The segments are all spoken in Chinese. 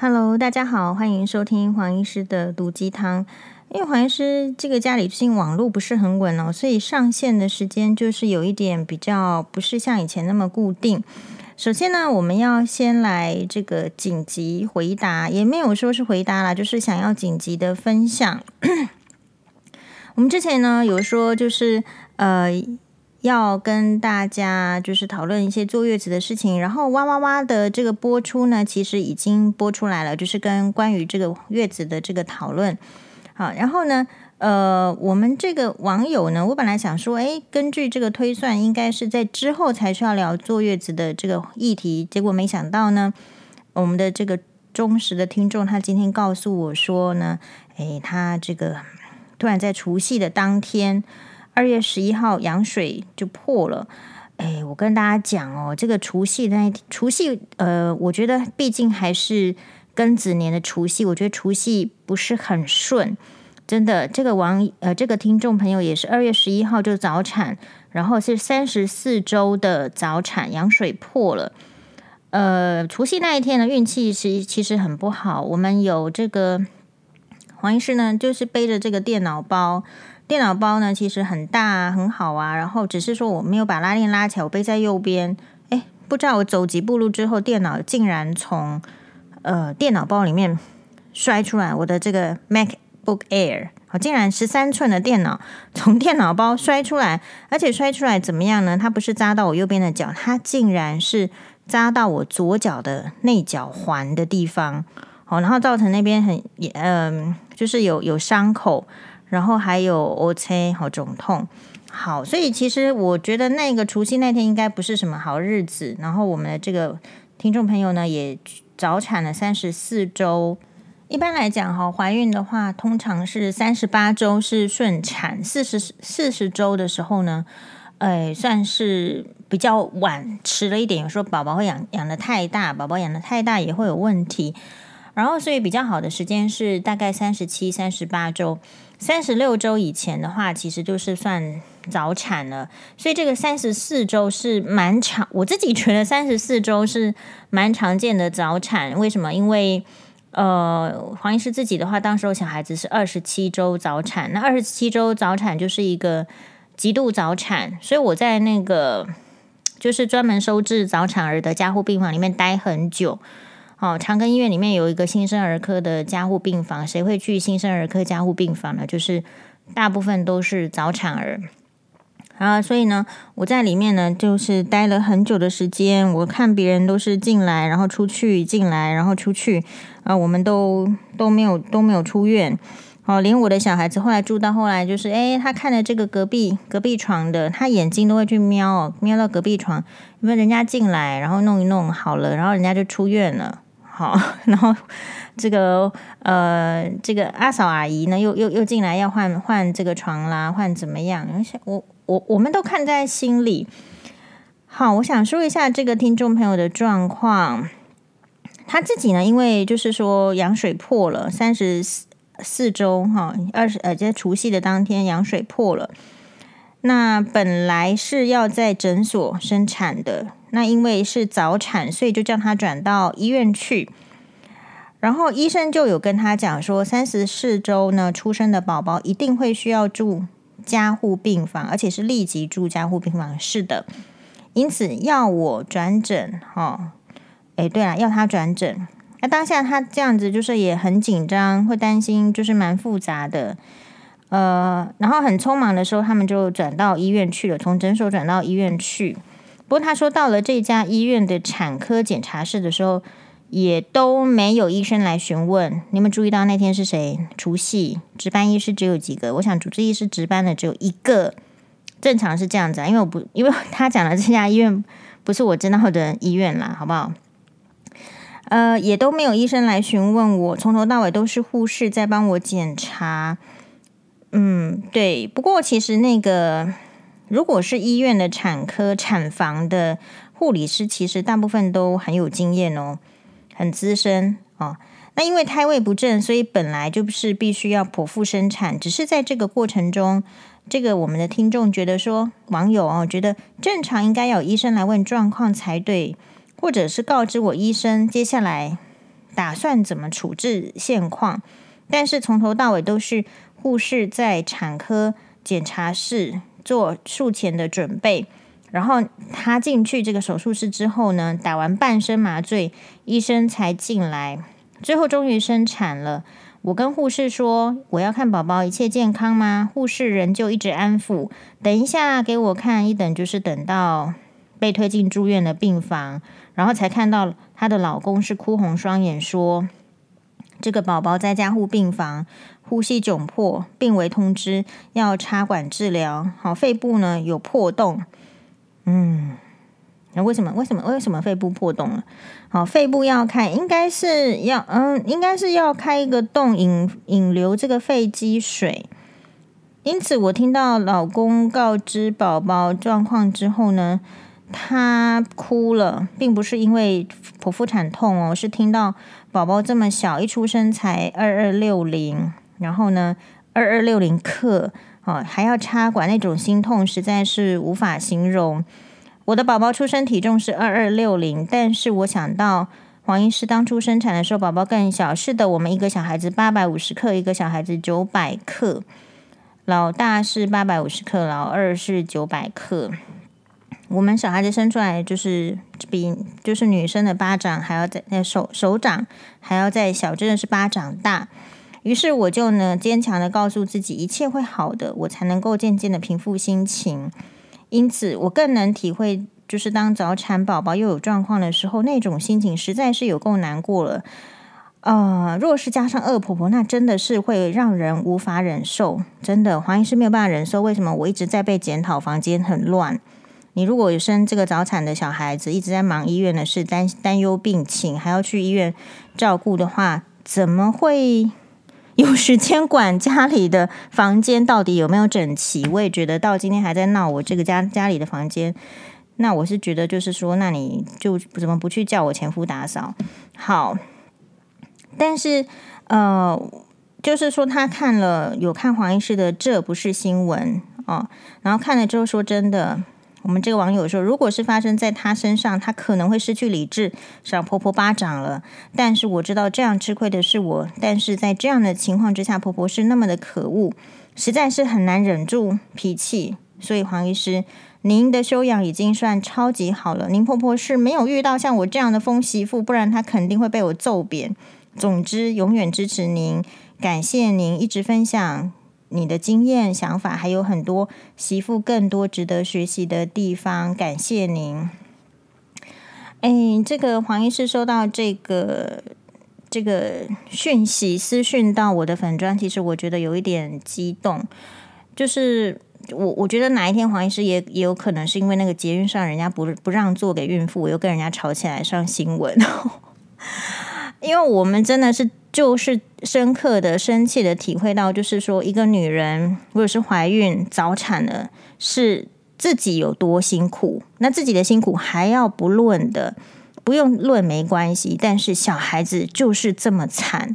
Hello，大家好，欢迎收听黄医师的毒鸡汤。因为黄医师这个家里最近网络不是很稳哦，所以上线的时间就是有一点比较不是像以前那么固定。首先呢，我们要先来这个紧急回答，也没有说是回答啦，就是想要紧急的分享。我们之前呢有说就是呃。要跟大家就是讨论一些坐月子的事情，然后哇哇哇的这个播出呢，其实已经播出来了，就是跟关于这个月子的这个讨论。好，然后呢，呃，我们这个网友呢，我本来想说，诶，根据这个推算，应该是在之后才需要聊坐月子的这个议题，结果没想到呢，我们的这个忠实的听众，他今天告诉我说呢，诶，他这个突然在除夕的当天。二月十一号羊水就破了，哎，我跟大家讲哦，这个除夕那一天，除夕，呃，我觉得毕竟还是庚子年的除夕，我觉得除夕不是很顺，真的。这个王呃，这个听众朋友也是二月十一号就早产，然后是三十四周的早产，羊水破了。呃，除夕那一天呢，运气是其实很不好。我们有这个黄医师呢，就是背着这个电脑包。电脑包呢，其实很大啊，很好啊。然后只是说我没有把拉链拉起来，我背在右边。哎，不知道我走几步路之后，电脑竟然从呃电脑包里面摔出来。我的这个 MacBook Air，好，竟然十三寸的电脑从电脑包摔出来，而且摔出来怎么样呢？它不是扎到我右边的脚，它竟然是扎到我左脚的内脚环的地方。好，然后造成那边很嗯、就是有有伤口。然后还有 O.C. 好肿痛，好，所以其实我觉得那个除夕那天应该不是什么好日子。然后我们的这个听众朋友呢，也早产了三十四周。一般来讲，哈，怀孕的话，通常是三十八周是顺产，四十四十周的时候呢，哎，算是比较晚，迟了一点。有时候宝宝会养养得太大，宝宝养得太大也会有问题。然后，所以比较好的时间是大概三十七、三十八周。三十六周以前的话，其实就是算早产了，所以这个三十四周是蛮长。我自己觉得三十四周是蛮常见的早产。为什么？因为呃，黄医师自己的话，当时候小孩子是二十七周早产，那二十七周早产就是一个极度早产，所以我在那个就是专门收治早产儿的加护病房里面待很久。哦，长庚医院里面有一个新生儿科的加护病房，谁会去新生儿科加护病房呢？就是大部分都是早产儿啊，所以呢，我在里面呢，就是待了很久的时间。我看别人都是进来，然后出去，进来，然后出去啊，我们都都没有都没有出院。哦，连我的小孩子后来住到后来，就是诶，他看了这个隔壁隔壁床的，他眼睛都会去瞄哦，瞄到隔壁床，因为人家进来，然后弄一弄好了，然后人家就出院了。好，然后这个呃，这个阿嫂阿姨呢，又又又进来要换换这个床啦，换怎么样？我我我们都看在心里。好，我想说一下这个听众朋友的状况。他自己呢，因为就是说羊水破了，三十四周哈，二十呃，在除夕的当天羊水破了。那本来是要在诊所生产的。那因为是早产，所以就叫他转到医院去。然后医生就有跟他讲说，三十四周呢出生的宝宝一定会需要住加护病房，而且是立即住加护病房。是的，因此要我转诊。哈，诶，对了，要他转诊。那当下他这样子就是也很紧张，会担心，就是蛮复杂的。呃，然后很匆忙的时候，他们就转到医院去了，从诊所转到医院去。不过他说，到了这家医院的产科检查室的时候，也都没有医生来询问。你们注意到那天是谁？除夕值班医师只有几个？我想主治医师值班的只有一个。正常是这样子啊，因为我不，因为他讲的这家医院不是我知道的医院啦，好不好？呃，也都没有医生来询问我，从头到尾都是护士在帮我检查。嗯，对。不过其实那个。如果是医院的产科产房的护理师，其实大部分都很有经验哦，很资深哦。那因为胎位不正，所以本来就是必须要剖腹生产。只是在这个过程中，这个我们的听众觉得说，网友哦觉得正常应该有医生来问状况才对，或者是告知我医生接下来打算怎么处置现况，但是从头到尾都是护士在产科检查室做术前的准备。然后他进去这个手术室之后呢，打完半身麻醉，医生才进来。最后终于生产了。我跟护士说：“我要看宝宝一切健康吗？”护士人就一直安抚：“等一下给我看。”一等就是等到被推进住院的病房，然后才看到她的老公是哭红双眼，说：“这个宝宝在加护病房，呼吸窘迫，病危通知，要插管治疗。好，肺部呢有破洞。”嗯，那为什么？为什么？为什么肺部破洞了？好，肺部要开，应该是要，嗯，应该是要开一个洞引引流这个肺积水。因此，我听到老公告知宝宝状况之后呢，她哭了，并不是因为剖腹产痛哦，是听到宝宝这么小，一出生才二二六零，然后呢，二二六零克。哦，还要插管，那种心痛实在是无法形容。我的宝宝出生体重是二二六零，但是我想到黄医师当初生产的时候，宝宝更小。是的，我们一个小孩子八百五十克，一个小孩子九百克。老大是八百五十克，老二是九百克。我们小孩子生出来就是比就是女生的巴掌还要在那手手掌还要再小，真的是巴掌大。于是我就呢坚强的告诉自己，一切会好的，我才能够渐渐的平复心情。因此，我更能体会，就是当早产宝宝又有状况的时候，那种心情实在是有够难过了。呃，若是加上恶婆婆，那真的是会让人无法忍受。真的，黄医师没有办法忍受。为什么我一直在被检讨，房间很乱？你如果有生这个早产的小孩子，一直在忙医院的事，担担忧病情，还要去医院照顾的话，怎么会？有时间管家里的房间到底有没有整齐？我也觉得到今天还在闹我这个家家里的房间。那我是觉得就是说，那你就怎么不去叫我前夫打扫？好，但是呃，就是说他看了有看黄医师的这不是新闻哦，然后看了之后说真的。我们这个网友说，如果是发生在他身上，他可能会失去理智，赏婆婆巴掌了。但是我知道这样吃亏的是我。但是在这样的情况之下，婆婆是那么的可恶，实在是很难忍住脾气。所以黄医师，您的修养已经算超级好了。您婆婆是没有遇到像我这样的疯媳妇，不然她肯定会被我揍扁。总之，永远支持您，感谢您一直分享。你的经验、想法还有很多，媳妇更多值得学习的地方。感谢您。哎，这个黄医师收到这个这个讯息私讯到我的粉专，其实我觉得有一点激动。就是我我觉得哪一天黄医师也也有可能是因为那个捷运上人家不不让座给孕妇，我又跟人家吵起来上新闻。因为我们真的是。就是深刻的、深切的体会到，就是说，一个女人如果是怀孕、早产了，是自己有多辛苦，那自己的辛苦还要不论的，不用论没关系。但是小孩子就是这么惨，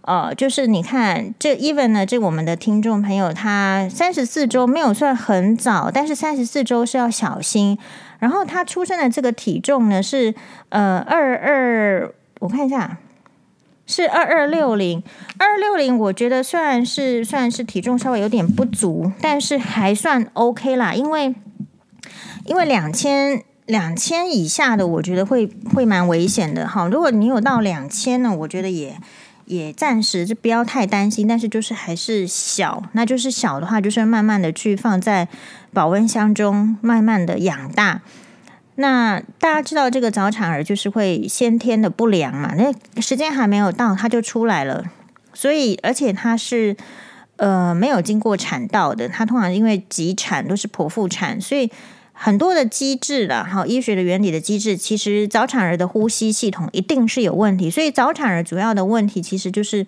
呃，就是你看，这 even 呢，这我们的听众朋友，他三十四周没有算很早，但是三十四周是要小心。然后他出生的这个体重呢是呃二二，我看一下。是二二六零，二二六零，我觉得虽然是算是体重稍微有点不足，但是还算 OK 啦。因为因为两千两千以下的，我觉得会会蛮危险的哈。如果你有到两千呢，我觉得也也暂时就不要太担心。但是就是还是小，那就是小的话，就是慢慢的去放在保温箱中，慢慢的养大。那大家知道这个早产儿就是会先天的不良嘛？那时间还没有到，他就出来了。所以，而且他是呃没有经过产道的，他通常因为急产都是剖腹产，所以很多的机制啦，哈，医学的原理的机制，其实早产儿的呼吸系统一定是有问题。所以早产儿主要的问题其实就是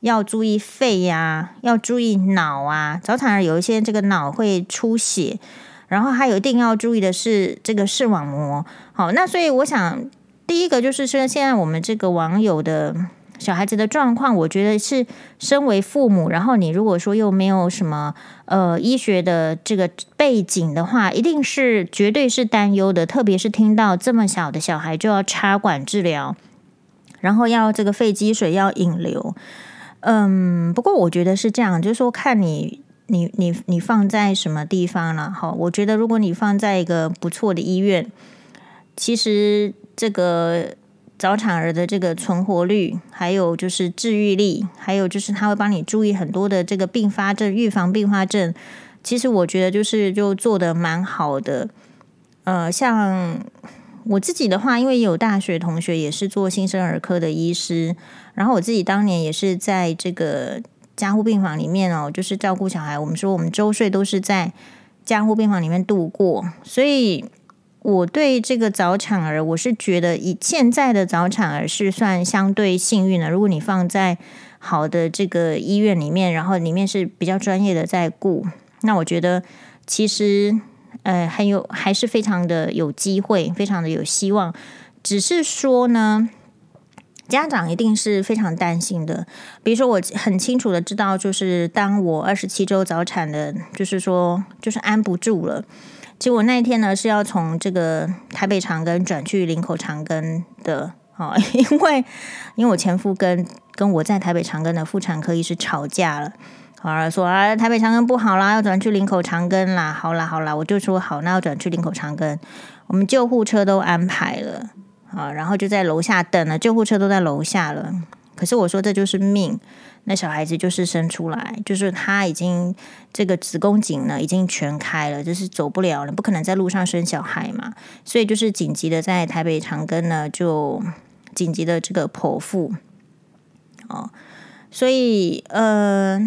要注意肺呀、要注意脑啊。早产儿有一些这个脑会出血。然后还有一定要注意的是这个视网膜，好，那所以我想第一个就是说，现在我们这个网友的小孩子的状况，我觉得是身为父母，然后你如果说又没有什么呃医学的这个背景的话，一定是绝对是担忧的，特别是听到这么小的小孩就要插管治疗，然后要这个肺积水要引流。嗯，不过我觉得是这样，就是说看你你你你放在什么地方了哈。我觉得如果你放在一个不错的医院，其实这个早产儿的这个存活率，还有就是治愈力，还有就是他会帮你注意很多的这个并发症、预防并发症。其实我觉得就是就做得蛮好的。呃，像我自己的话，因为有大学同学也是做新生儿科的医师。然后我自己当年也是在这个加护病房里面哦，就是照顾小孩。我们说我们周岁都是在加护病房里面度过，所以我对这个早产儿，我是觉得以现在的早产儿是算相对幸运的。如果你放在好的这个医院里面，然后里面是比较专业的在顾，那我觉得其实呃很有还是非常的有机会，非常的有希望。只是说呢。家长一定是非常担心的。比如说，我很清楚的知道，就是当我二十七周早产的，就是说，就是安不住了。结果那一天呢，是要从这个台北长庚转去林口长庚的啊，因为因为我前夫跟跟我在台北长庚的妇产科医师吵架了，好了，说啊台北长庚不好啦，要转去林口长庚啦。好啦好啦，我就说好，那要转去林口长庚，我们救护车都安排了。啊，然后就在楼下等了，救护车都在楼下了。可是我说这就是命，那小孩子就是生出来，就是他已经这个子宫颈呢已经全开了，就是走不了了，不可能在路上生小孩嘛。所以就是紧急的在台北长庚呢就紧急的这个剖腹。哦，所以呃，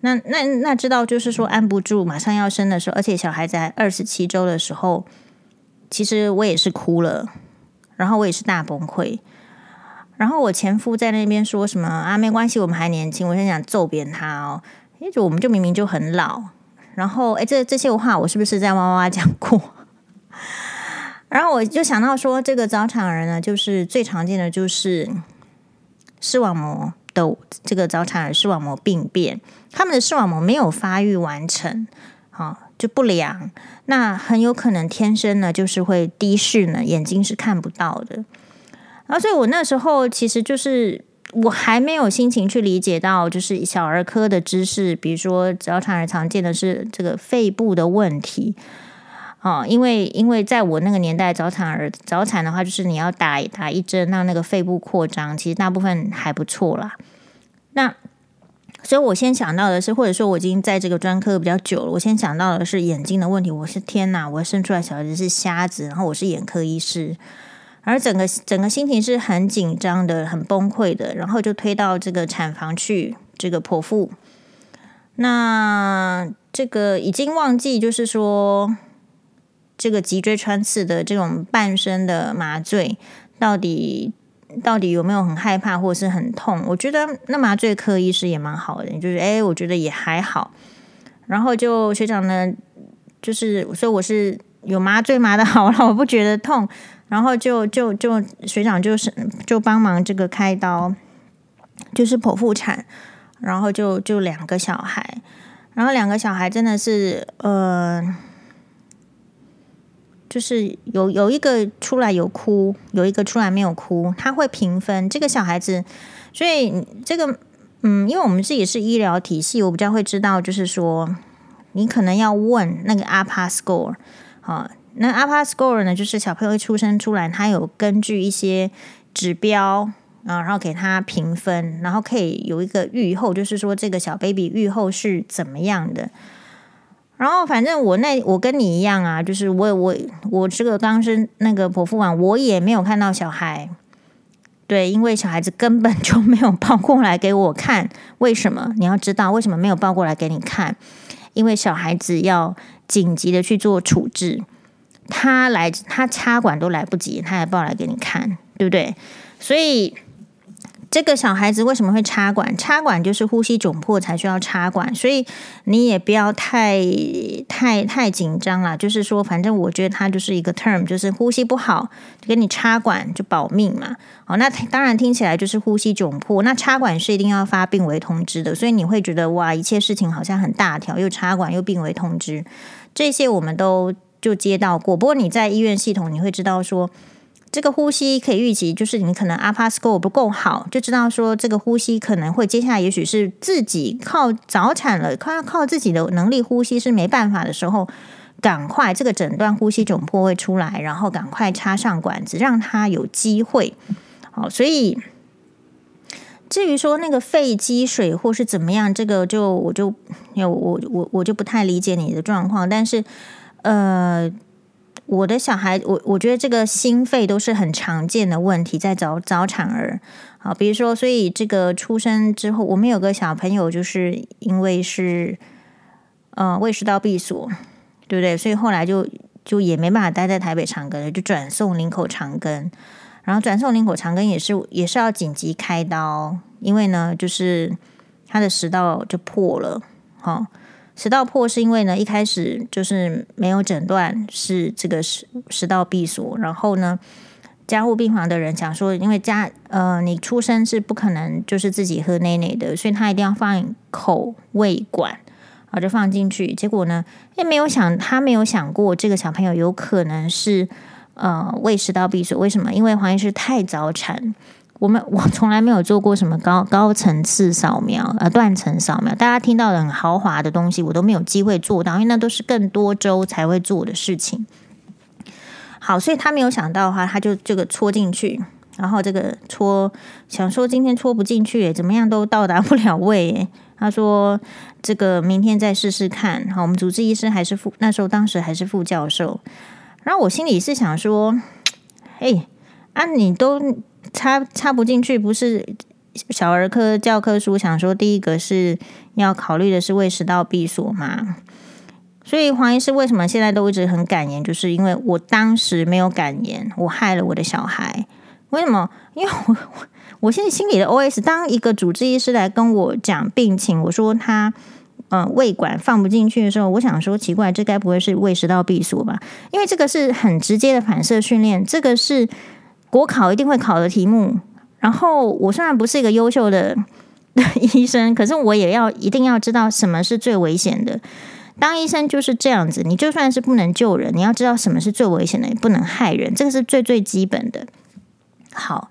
那那那知道就是说按不住，马上要生的时候，而且小孩在二十七周的时候。其实我也是哭了，然后我也是大崩溃，然后我前夫在那边说什么啊？没关系，我们还年轻。我很想揍扁他哦，因为我们就明明就很老。然后哎，这这些话我是不是在哇哇哇讲过？然后我就想到说，这个早产儿呢，就是最常见的就是视网膜的这个早产儿视网膜病变，他们的视网膜没有发育完成，好。就不良，那很有可能天生呢就是会低视呢，眼睛是看不到的。然后，所以我那时候其实就是我还没有心情去理解到，就是小儿科的知识，比如说早产儿常见的是这个肺部的问题哦，因为因为在我那个年代，早产儿早产的话，就是你要打打一针让那个肺部扩张，其实大部分还不错啦。那所以我先想到的是，或者说我已经在这个专科比较久了，我先想到的是眼睛的问题。我是天哪，我生出来小孩子是瞎子，然后我是眼科医师，而整个整个心情是很紧张的，很崩溃的，然后就推到这个产房去这个剖腹。那这个已经忘记，就是说这个脊椎穿刺的这种半身的麻醉到底。到底有没有很害怕或者是很痛？我觉得那麻醉科医师也蛮好的，就是哎，我觉得也还好。然后就学长呢，就是所以我是有麻醉麻的好了，我不觉得痛。然后就就就学长就是就帮忙这个开刀，就是剖腹产。然后就就两个小孩，然后两个小孩真的是呃。就是有有一个出来有哭，有一个出来没有哭，他会评分这个小孩子，所以这个嗯，因为我们自己是医疗体系，我比较会知道，就是说你可能要问那个 APA score 啊，那 APA score 呢，就是小朋友一出生出来，他有根据一些指标啊，然后给他评分，然后可以有一个预后，就是说这个小 baby 预后是怎么样的。然后反正我那我跟你一样啊，就是我我我这个刚生那个剖腹完，我也没有看到小孩，对，因为小孩子根本就没有抱过来给我看。为什么？你要知道为什么没有抱过来给你看？因为小孩子要紧急的去做处置，他来他插管都来不及，他还抱来给你看，对不对？所以。这个小孩子为什么会插管？插管就是呼吸窘迫才需要插管，所以你也不要太太太紧张了。就是说，反正我觉得他就是一个 term，就是呼吸不好，就给你插管就保命嘛。好，那当然听起来就是呼吸窘迫。那插管是一定要发病危通知的，所以你会觉得哇，一切事情好像很大条，又插管又病危通知，这些我们都就接到过。不过你在医院系统，你会知道说。这个呼吸可以预期，就是你可能 APA score 不够好，就知道说这个呼吸可能会接下来也许是自己靠早产了，靠靠自己的能力呼吸是没办法的时候，赶快这个诊断呼吸窘迫会出来，然后赶快插上管子，让他有机会。好，所以至于说那个肺积水或是怎么样，这个就我就有我我我就不太理解你的状况，但是呃。我的小孩，我我觉得这个心肺都是很常见的问题，在早早产儿，好，比如说，所以这个出生之后，我们有个小朋友，就是因为是呃胃食道闭锁，对不对？所以后来就就也没办法待在台北长庚，就转送林口长庚，然后转送林口长庚也是也是要紧急开刀，因为呢，就是他的食道就破了，好。食道破是因为呢，一开始就是没有诊断是这个食食道闭锁，然后呢，加护病房的人讲说，因为家呃你出生是不可能就是自己喝奶奶的，所以他一定要放口胃管，啊就放进去。结果呢，也没有想他没有想过这个小朋友有可能是呃胃食道闭锁，为什么？因为黄医师太早产。我们 我从来没有做过什么高高层次扫描，呃，断层扫描。大家听到的很豪华的东西，我都没有机会做到，因为那都是更多周才会做的事情。好，所以他没有想到的话，他就这个戳进去，然后这个戳，想说今天戳不进去，怎么样都到达不了位。他说这个明天再试试看。好，我们主治医师还是副，那时候当时还是副教授。然后我心里是想说，哎，啊，你都。插插不进去，不是小儿科教科书想说第一个是要考虑的是胃食道闭锁嘛？所以黄医师为什么现在都一直很敢言，就是因为我当时没有敢言，我害了我的小孩。为什么？因为我 我现在心里的 OS，当一个主治医师来跟我讲病情，我说他呃胃管放不进去的时候，我想说奇怪，这该不会是胃食道闭锁吧？因为这个是很直接的反射训练，这个是。国考一定会考的题目，然后我虽然不是一个优秀的 医生，可是我也要一定要知道什么是最危险的。当医生就是这样子，你就算是不能救人，你要知道什么是最危险的，也不能害人，这个是最最基本的。好，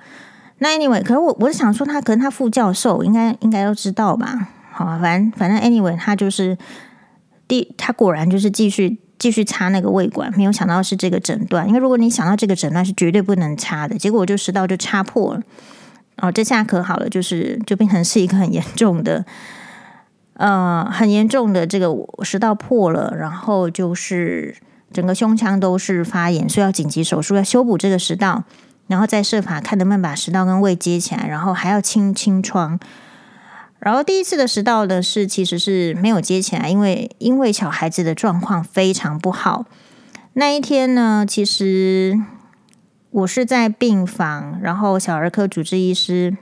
那 anyway，可是我我是想说他，可能他副教授应该应该都知道吧？好啊，反正反正 anyway，他就是第他果然就是继续。继续插那个胃管，没有想到是这个诊断，因为如果你想到这个诊断是绝对不能插的，结果就食道就插破了。哦，这下可好了，就是就变成是一个很严重的，呃，很严重的这个食道破了，然后就是整个胸腔都是发炎，所以要紧急手术，要修补这个食道，然后再设法看能不能把食道跟胃接起来，然后还要清清创。然后第一次的食道的事其实是没有接起来，因为因为小孩子的状况非常不好。那一天呢，其实我是在病房，然后小儿科主治医师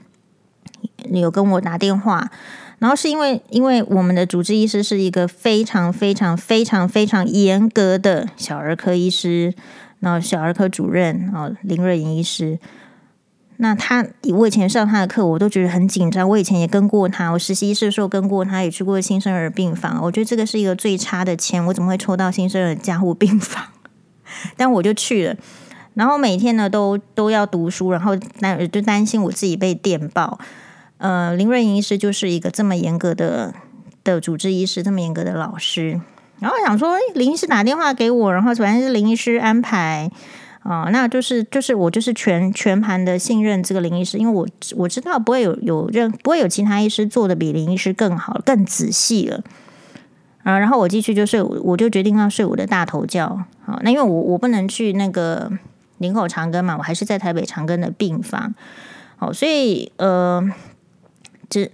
有跟我打电话，然后是因为因为我们的主治医师是一个非常非常非常非常严格的小儿科医师，然后小儿科主任啊林瑞莹医师。那他，我以前上他的课，我都觉得很紧张。我以前也跟过他，我实习的时候跟过他，也去过新生儿病房。我觉得这个是一个最差的签，我怎么会抽到新生儿加护病房？但我就去了，然后每天呢都都要读书，然后担就担心我自己被电报。呃，林瑞莹医师就是一个这么严格的的主治医师，这么严格的老师。然后想说，林医师打电话给我，然后反正是林医师安排。啊、哦，那就是就是我就是全全盘的信任这个林医师，因为我我知道不会有有任不会有其他医师做的比林医师更好更仔细了。啊，然后我继续就睡，我就决定要睡我的大头觉。好、那因为我我不能去那个林口长庚嘛，我还是在台北长庚的病房。好、哦，所以呃，只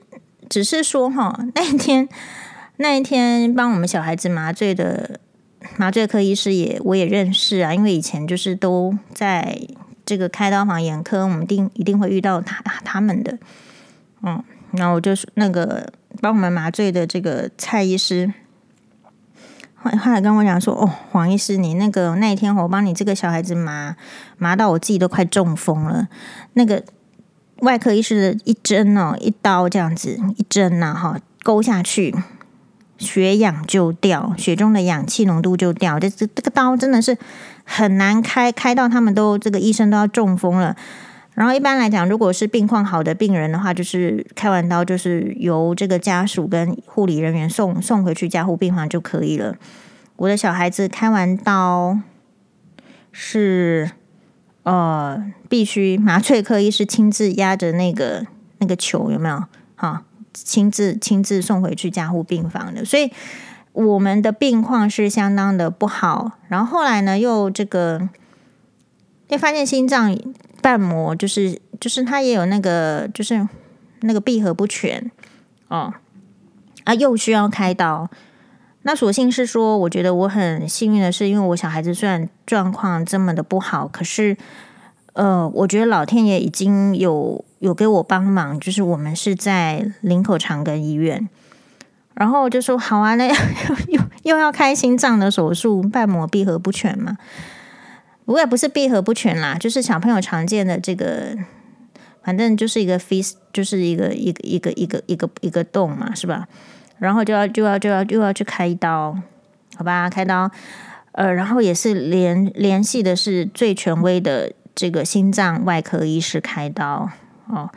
只是说哈、那一天那一天帮我们小孩子麻醉的。麻醉科医师也我也认识啊，因为以前就是都在这个开刀房眼科，我们定一定会遇到他他们的，嗯，然后我就那个帮我们麻醉的这个蔡医师，后后来跟我讲说，哦，黄医师，你那个那一天我帮你这个小孩子麻麻到我自己都快中风了，那个外科医师的一针哦，一刀这样子一针呐，哈，勾下去。血氧就掉，血中的氧气浓度就掉。这这这个刀真的是很难开，开到他们都这个医生都要中风了。然后一般来讲，如果是病况好的病人的话，就是开完刀就是由这个家属跟护理人员送送回去加护病房就可以了。我的小孩子开完刀是呃必须麻醉科医师亲自压着那个那个球有没有？哈，亲自亲自送回去加护病房的。所以我们的病况是相当的不好。然后后来呢，又这个又发现心脏。瓣膜就是就是它也有那个就是那个闭合不全哦啊，又需要开刀。那所幸是说，我觉得我很幸运的是，因为我小孩子虽然状况这么的不好，可是呃，我觉得老天爷已经有有给我帮忙，就是我们是在林口长庚医院，然后就说好啊，那 又又又要开心脏的手术，瓣膜闭合不全嘛。不过也不是闭合不全啦，就是小朋友常见的这个，反正就是一个 fist，就是一个一个一个一个一个一个洞嘛，是吧？然后就要就要就要又要去开刀，好吧？开刀，呃，然后也是联联系的是最权威的这个心脏外科医师开刀哦，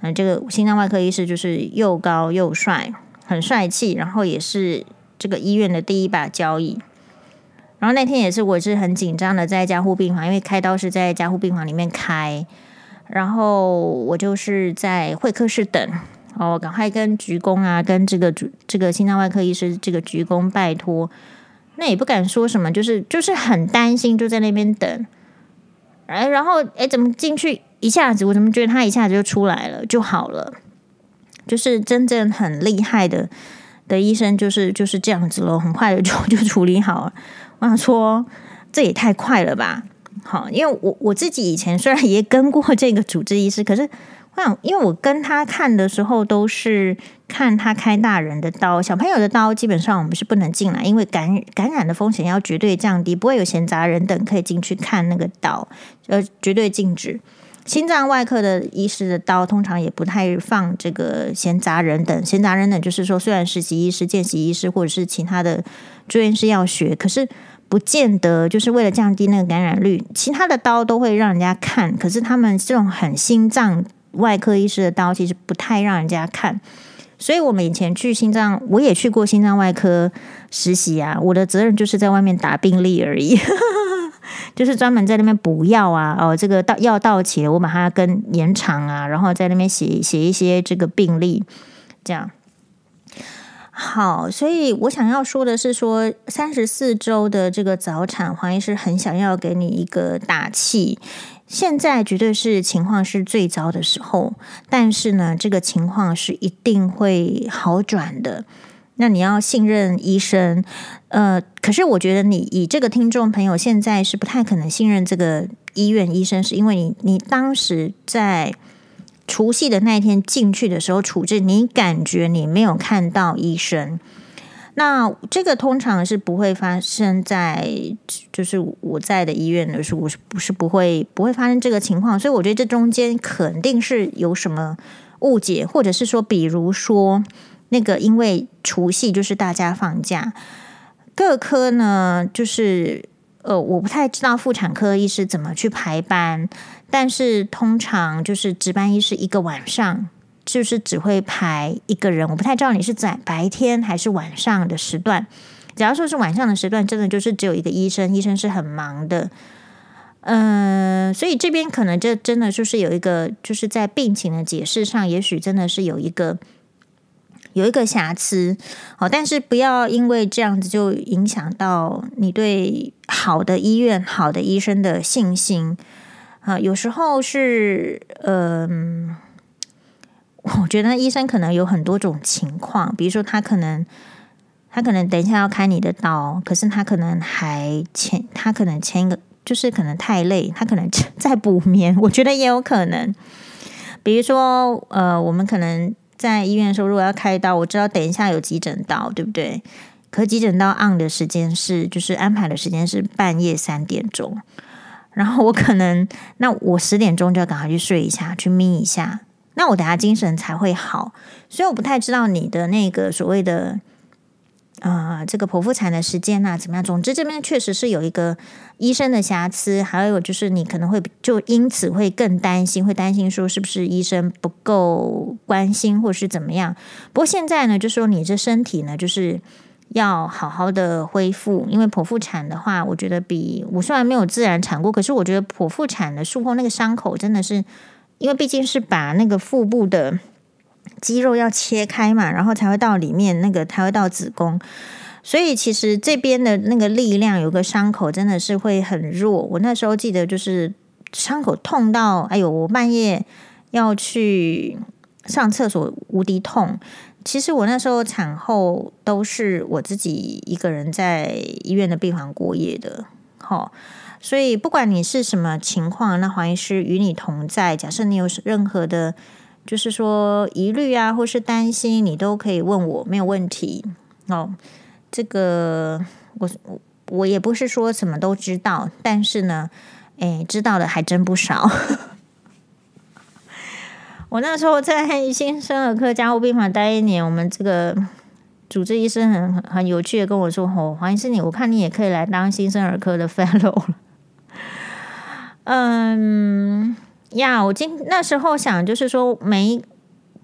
嗯，这个心脏外科医师就是又高又帅，很帅气，然后也是这个医院的第一把交椅。然后那天也是，我是很紧张的，在加护病房，因为开刀是在加护病房里面开，然后我就是在会客室等，哦，赶快跟鞠躬啊，跟这个主这个心脏外科医师这个鞠躬拜托，那也不敢说什么，就是就是很担心，就在那边等，哎，然后哎，怎么进去一下子，我怎么觉得他一下子就出来了，就好了，就是真正很厉害的的医生，就是就是这样子咯，很快的就就处理好了。我想说，这也太快了吧！好，因为我我自己以前虽然也跟过这个主治医师，可是我想，因为我跟他看的时候都是看他开大人的刀，小朋友的刀基本上我们是不能进来，因为感感染的风险要绝对降低，不会有闲杂人等可以进去看那个刀，呃，绝对禁止。心脏外科的医师的刀通常也不太放这个闲杂人等，闲杂人等就是说，虽然实习医师、见习医师或者是其他的住院师要学，可是不见得就是为了降低那个感染率，其他的刀都会让人家看，可是他们这种很心脏外科医师的刀其实不太让人家看，所以我们以前去心脏，我也去过心脏外科实习啊，我的责任就是在外面打病历而已。就是专门在那边补药啊，哦，这个到药到期了，我把它跟延长啊，然后在那边写写一些这个病历，这样。好，所以我想要说的是说，说三十四周的这个早产，黄医师很想要给你一个打气。现在绝对是情况是最糟的时候，但是呢，这个情况是一定会好转的。那你要信任医生，呃，可是我觉得你以这个听众朋友现在是不太可能信任这个医院医生，是因为你你当时在除夕的那一天进去的时候处置，你感觉你没有看到医生，那这个通常是不会发生在就是我在的医院的时候，我是不是不会不会发生这个情况？所以我觉得这中间肯定是有什么误解，或者是说，比如说。那个，因为除夕就是大家放假，各科呢就是呃，我不太知道妇产科医师怎么去排班，但是通常就是值班医师一个晚上就是只会排一个人，我不太知道你是在白天还是晚上的时段。假如说是晚上的时段，真的就是只有一个医生，医生是很忙的，嗯、所以这边可能这真的就是有一个，就是在病情的解释上，也许真的是有一个。有一个瑕疵，好，但是不要因为这样子就影响到你对好的医院、好的医生的信心啊。有时候是，嗯、我觉得医生可能有很多种情况，比如说他可能他可能等一下要开你的刀，可是他可能还签，他可能签一个就是可能太累，他可能 在补眠，我觉得也有可能。比如说，呃，我们可能。在医院的时候，如果要开刀，我知道等一下有急诊刀，对不对？可急诊刀 on 的时间是，就是安排的时间是半夜三点钟，然后我可能，那我十点钟就要赶快去睡一下，去眯一下，那我等下精神才会好。所以我不太知道你的那个所谓的啊、这个剖腹产的时间呐、怎么样？总之这边确实是有一个医生的瑕疵，还有就是你可能会就因此会更担心，会担心说是不是医生不够关心，或是怎么样？不过现在呢，就说你这身体呢，就是要好好的恢复，因为剖腹产的话，我觉得比我虽然没有自然产过，可是我觉得剖腹产的术后那个伤口真的是，因为毕竟是把那个腹部的。肌肉要切开嘛，然后才会到里面那个，才会到子宫。所以其实这边的那个力量，有个伤口真的是会很弱。我那时候记得就是伤口痛到，哎呦，我半夜要去上厕所，无敌痛。其实我那时候产后都是我自己一个人在医院的病房过夜的。好，所以不管你是什么情况，那黄医师与你同在。假设你有任何的。就是说疑虑啊，或是担心，你都可以问我，没有问题哦。这个我我也不是说什么都知道，但是呢，哎，知道的还真不少。我那时候在新生儿科加护病房待一年，我们这个主治医生很很有趣的跟我说：“哦，黄医师，你我看你也可以来当新生儿科的 fellow 了。”嗯。呀，我今那时候想，就是说没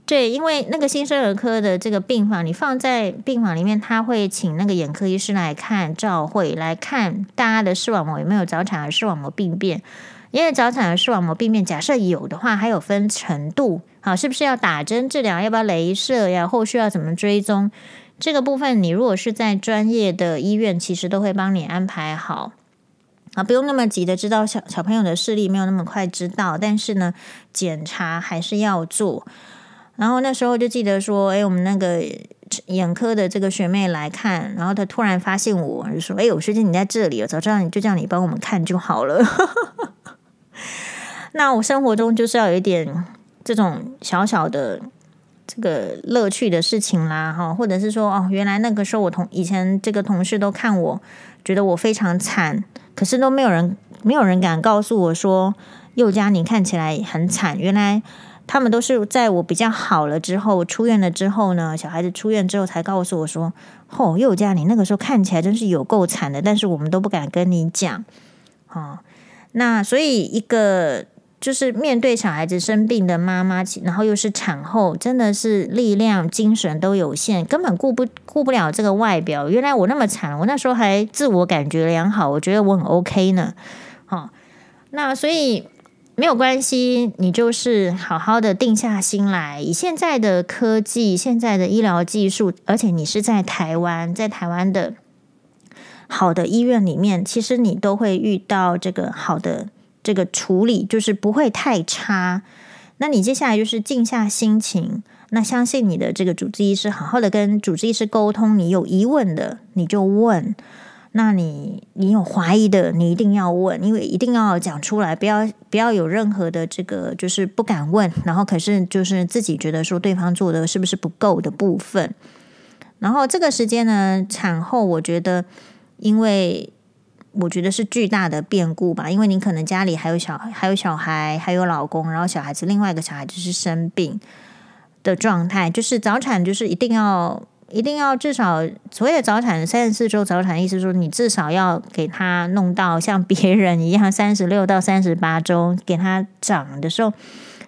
对，因为那个新生儿科的这个病房，你放在病房里面，他会请那个眼科医师来看照会，来看大家的视网膜有没有早产儿视网膜病变。因为早产儿视网膜病变，假设有的话，还有分程度，好，是不是要打针治疗，要不要镭射呀？后续要怎么追踪？这个部分，你如果是在专业的医院，其实都会帮你安排好。啊，不用那么急的知道小小朋友的视力，没有那么快知道，但是呢，检查还是要做。然后那时候就记得说，哎，我们那个眼科的这个学妹来看，然后她突然发现我，就说：“哎，我学姐你在这里，早知道你就叫你帮我们看就好了。”那我生活中就是要有一点这种小小的这个乐趣的事情啦，哈，或者是说，哦，原来那个时候我同以前这个同事都看我，觉得我非常惨。可是都没有人，没有人敢告诉我说，佑嘉你看起来很惨。原来他们都是在我比较好了之后，出院了之后呢，小孩子出院之后才告诉我说：“哦，佑嘉你那个时候看起来真是有够惨的。”但是我们都不敢跟你讲。哦，那所以一个就是面对小孩子生病的妈妈，然后又是产后，真的是力量、精神都有限，根本顾不顾不了这个外表。原来我那么惨，我那时候还自我感觉良好，我觉得我很 OK 呢。好、哦，那所以没有关系，你就是好好的定下心来。以现在的科技、现在的医疗技术，而且你是在台湾，在台湾的好的医院里面，其实你都会遇到这个好的。这个处理就是不会太差，那你接下来就是静下心情，那相信你的这个主治医师，好好的跟主治医师沟通，你有疑问的你就问，那你你有怀疑的你一定要问，因为一定要讲出来，不要不要有任何的这个就是不敢问，然后可是就是自己觉得说对方做的是不是不够的部分，然后这个时间呢，产后我觉得因为。我觉得是巨大的变故吧，因为你可能家里还有小孩，还有小孩，还有老公，然后小孩子另外一个小孩就是生病的状态，就是早产，就是一定要一定要至少所谓的早产三十四周早产，意思说你至少要给他弄到像别人一样三十六到三十八周，给他长的时候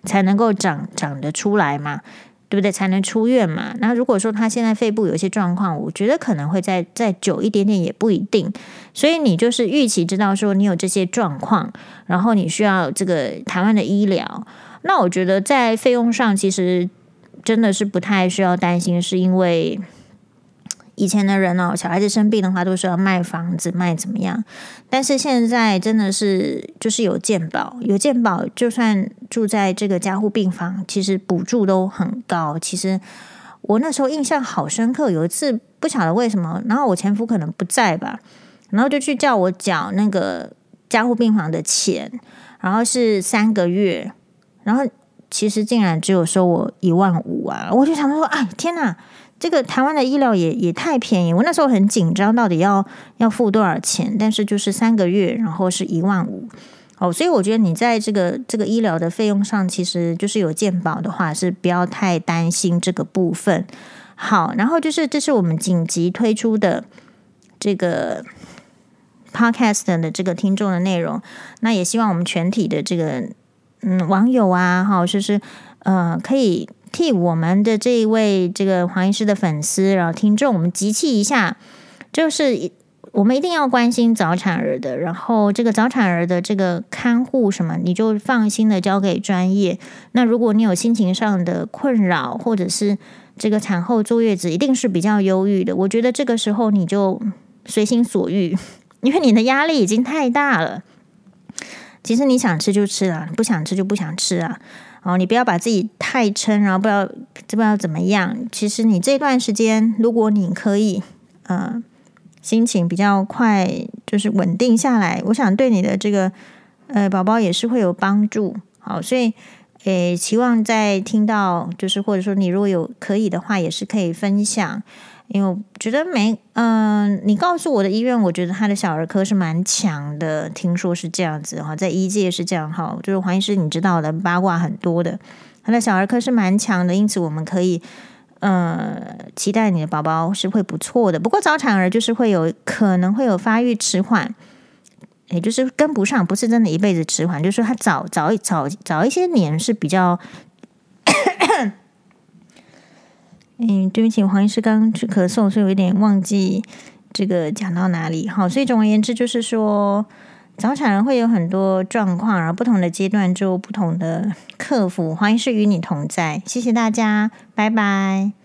才能够长长得出来嘛。对不对？才能出院嘛？那如果说他现在肺部有一些状况，我觉得可能会再再久一点点，也不一定。所以你就是预期知道说你有这些状况，然后你需要这个台湾的医疗。那我觉得在费用上其实真的是不太需要担心，是因为。以前的人哦，小孩子生病的话，都是要卖房子卖怎么样？但是现在真的是就是有健保，有健保，就算住在这个加护病房，其实补助都很高。其实我那时候印象好深刻，有一次不晓得为什么，然后我前夫可能不在吧，然后就去叫我缴那个加护病房的钱，然后是三个月，然后其实竟然只有收我一万五啊！我就想说，哎，天哪！这个台湾的医疗也也太便宜，我那时候很紧张，到底要要付多少钱？但是就是三个月，然后是一万五，哦，所以我觉得你在这个这个医疗的费用上，其实就是有健保的话，是不要太担心这个部分。好，然后就是这是我们紧急推出的这个 podcast 的这个听众的内容。那也希望我们全体的这个嗯网友啊，哈，就是呃可以替我们的这一位这个黄医师的粉丝，然后听众，我们集气一下，就是。我们一定要关心早产儿的，然后这个早产儿的这个看护什么，你就放心的交给专业。那如果你有心情上的困扰，或者是这个产后坐月子一定是比较忧郁的，我觉得这个时候你就随心所欲，因为你的压力已经太大了。其实你想吃就吃啊，不想吃就不想吃啊。哦，你不要把自己太撑，然后不要不知道怎么样。其实你这段时间，如果你可以，呃。心情比较快，就是稳定下来，我想对你的这个呃宝宝也是会有帮助。好，所以诶，期望在听到就是或者说你如果有可以的话，也是可以分享。因为我觉得没嗯、你告诉我的医院，我觉得他的小儿科是蛮强的，听说是这样子哈，在医界是这样哈，就是黄医师你知道的八卦很多的，他的小儿科是蛮强的，因此我们可以。呃，期待你的宝宝是会不错的。不过早产儿就是会有可能会有发育迟缓，也就是跟不上，不是真的一辈子迟缓，就是说他早早早早一些年是比较。嗯，对不起，黄医师刚刚去咳嗽，所以我有点忘记这个讲到哪里。好，所以总而言之就是说，早产儿会有很多状况，然后不同的阶段就不同的克服。黄医师与你同在，谢谢大家，拜拜。